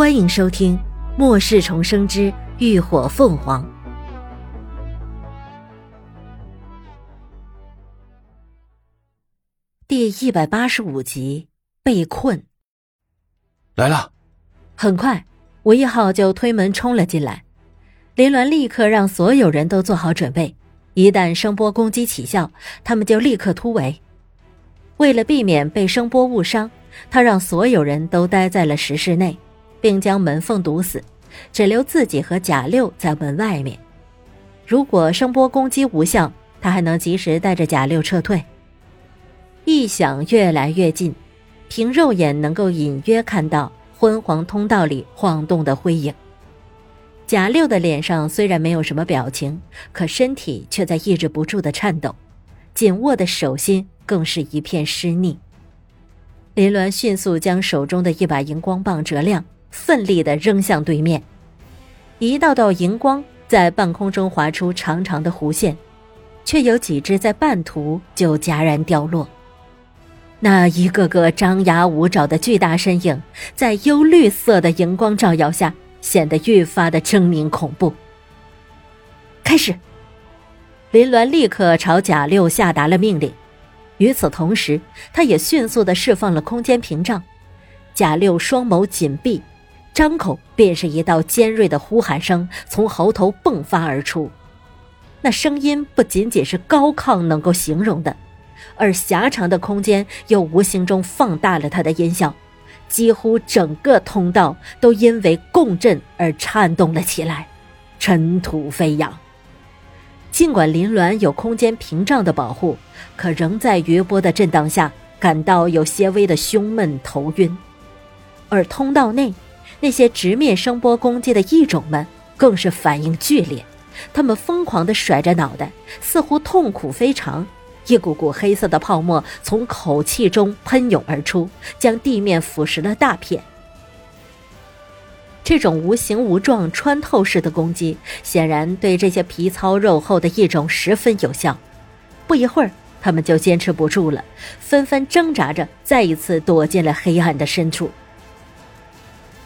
欢迎收听《末世重生之浴火凤凰》第一百八十五集。被困，来了。很快，吴一浩就推门冲了进来。林鸾立刻让所有人都做好准备，一旦声波攻击起效，他们就立刻突围。为了避免被声波误伤，他让所有人都待在了石室内。并将门缝堵死，只留自己和贾六在门外面。如果声波攻击无效，他还能及时带着贾六撤退。异响越来越近，凭肉眼能够隐约看到昏黄通道里晃动的灰影。贾六的脸上虽然没有什么表情，可身体却在抑制不住的颤抖，紧握的手心更是一片湿腻。林鸾迅速将手中的一把荧光棒折亮。奋力的扔向对面，一道道荧光在半空中划出长长的弧线，却有几只在半途就戛然掉落。那一个个张牙舞爪的巨大身影，在幽绿色的荧光照耀下，显得愈发的狰狞恐怖。开始，林鸾立刻朝贾六下达了命令，与此同时，他也迅速的释放了空间屏障。贾六双眸紧闭。张口便是一道尖锐的呼喊声从喉头迸发而出，那声音不仅仅是高亢能够形容的，而狭长的空间又无形中放大了他的音效，几乎整个通道都因为共振而颤动了起来，尘土飞扬。尽管林鸾有空间屏障的保护，可仍在余波的震荡下感到有些微的胸闷头晕，而通道内。那些直面声波攻击的异种们更是反应剧烈，他们疯狂地甩着脑袋，似乎痛苦非常。一股股黑色的泡沫从口气中喷涌而出，将地面腐蚀了大片。这种无形无状、穿透式的攻击，显然对这些皮糙肉厚的异种十分有效。不一会儿，他们就坚持不住了，纷纷挣扎着，再一次躲进了黑暗的深处。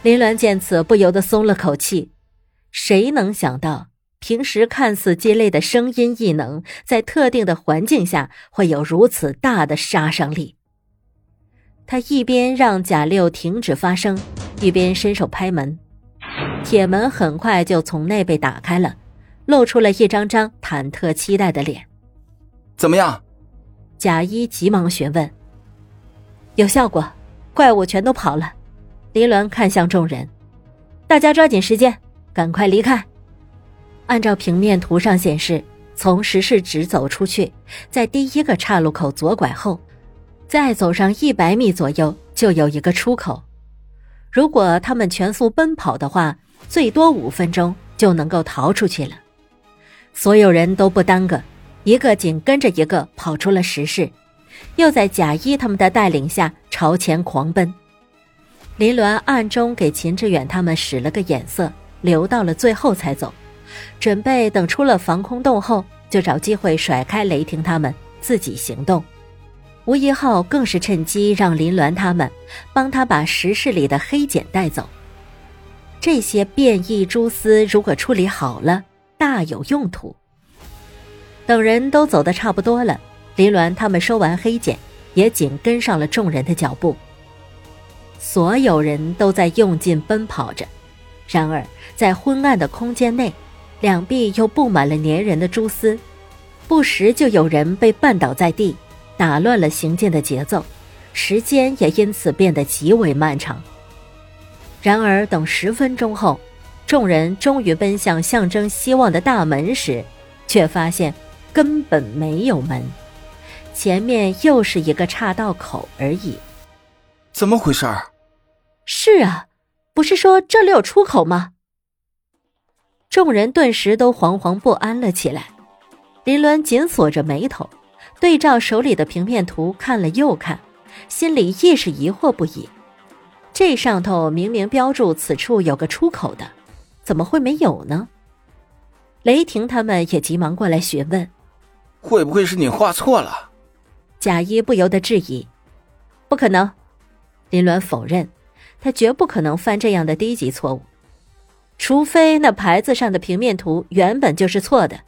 林鸾见此，不由得松了口气。谁能想到，平时看似鸡肋的声音异能，在特定的环境下会有如此大的杀伤力？他一边让贾六停止发声，一边伸手拍门。铁门很快就从内被打开了，露出了一张张忐忑期待的脸。怎么样？贾一急忙询问。有效果，怪物全都跑了。林伦看向众人，大家抓紧时间，赶快离开。按照平面图上显示，从石室直走出去，在第一个岔路口左拐后，再走上一百米左右就有一个出口。如果他们全速奔跑的话，最多五分钟就能够逃出去了。所有人都不耽搁，一个紧跟着一个跑出了石室，又在贾一他们的带领下朝前狂奔。林鸾暗中给秦志远他们使了个眼色，留到了最后才走，准备等出了防空洞后，就找机会甩开雷霆他们，自己行动。吴一浩更是趁机让林鸾他们帮他把石室里的黑茧带走。这些变异蛛丝如果处理好了，大有用途。等人都走得差不多了，林鸾他们收完黑茧，也紧跟上了众人的脚步。所有人都在用劲奔跑着，然而在昏暗的空间内，两臂又布满了粘人的蛛丝，不时就有人被绊倒在地，打乱了行进的节奏，时间也因此变得极为漫长。然而，等十分钟后，众人终于奔向象征希望的大门时，却发现根本没有门，前面又是一个岔道口而已。怎么回事儿？是啊，不是说这里有出口吗？众人顿时都惶惶不安了起来。林伦紧锁着眉头，对照手里的平面图看了又看，心里亦是疑惑不已。这上头明明标注此处有个出口的，怎么会没有呢？雷霆他们也急忙过来询问：“会不会是你画错了？”贾一不由得质疑：“不可能。”林鸾否认。他绝不可能犯这样的低级错误，除非那牌子上的平面图原本就是错的。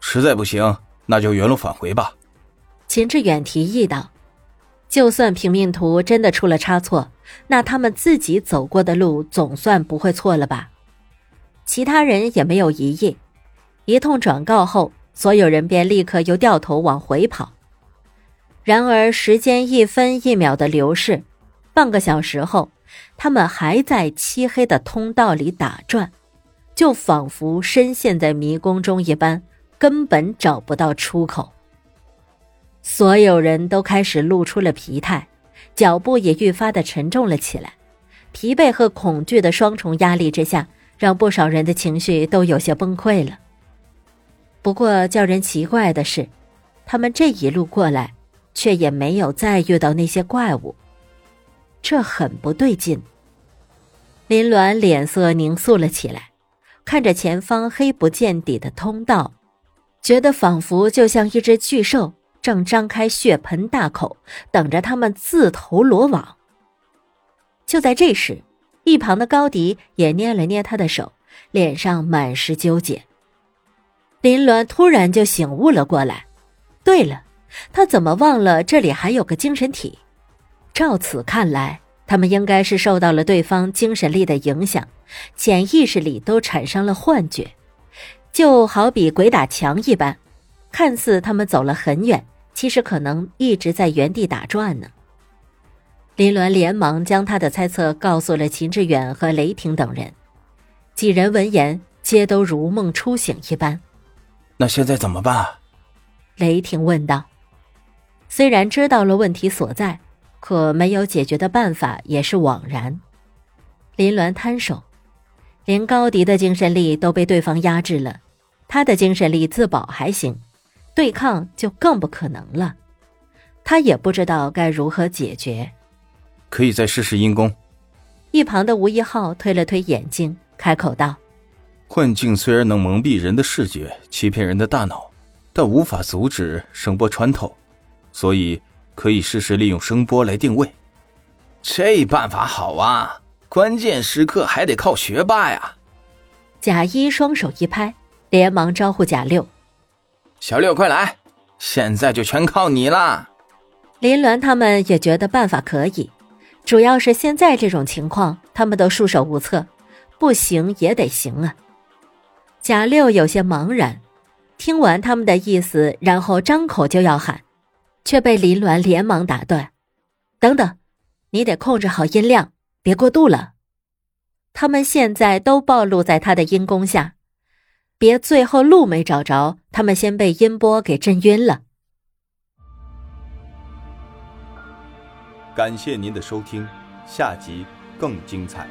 实在不行，那就原路返回吧。秦志远提议道：“就算平面图真的出了差错，那他们自己走过的路总算不会错了吧？”其他人也没有异议。一通转告后，所有人便立刻又掉头往回跑。然而，时间一分一秒的流逝，半个小时后，他们还在漆黑的通道里打转，就仿佛深陷在迷宫中一般。根本找不到出口。所有人都开始露出了疲态，脚步也愈发的沉重了起来。疲惫和恐惧的双重压力之下，让不少人的情绪都有些崩溃了。不过，叫人奇怪的是，他们这一路过来，却也没有再遇到那些怪物，这很不对劲。林鸾脸色凝肃了起来，看着前方黑不见底的通道。觉得仿佛就像一只巨兽正张开血盆大口，等着他们自投罗网。就在这时，一旁的高迪也捏了捏他的手，脸上满是纠结。林鸾突然就醒悟了过来。对了，他怎么忘了这里还有个精神体？照此看来，他们应该是受到了对方精神力的影响，潜意识里都产生了幻觉。就好比鬼打墙一般，看似他们走了很远，其实可能一直在原地打转呢。林鸾连忙将他的猜测告诉了秦志远和雷霆等人，几人闻言皆都如梦初醒一般。那现在怎么办？雷霆问道。虽然知道了问题所在，可没有解决的办法也是枉然。林鸾摊手。连高迪的精神力都被对方压制了，他的精神力自保还行，对抗就更不可能了。他也不知道该如何解决。可以再试试阴功。一旁的吴一浩推了推眼镜，开口道：“幻境虽然能蒙蔽人的视觉，欺骗人的大脑，但无法阻止声波穿透，所以可以试试利用声波来定位。这办法好啊！”关键时刻还得靠学霸呀！贾一双手一拍，连忙招呼贾六：“小六，快来！现在就全靠你啦。”林鸾他们也觉得办法可以，主要是现在这种情况，他们都束手无策，不行也得行啊！贾六有些茫然，听完他们的意思，然后张口就要喊，却被林鸾连忙打断：“等等，你得控制好音量。”别过度了，他们现在都暴露在他的阴功下，别最后路没找着，他们先被音波给震晕了。感谢您的收听，下集更精彩。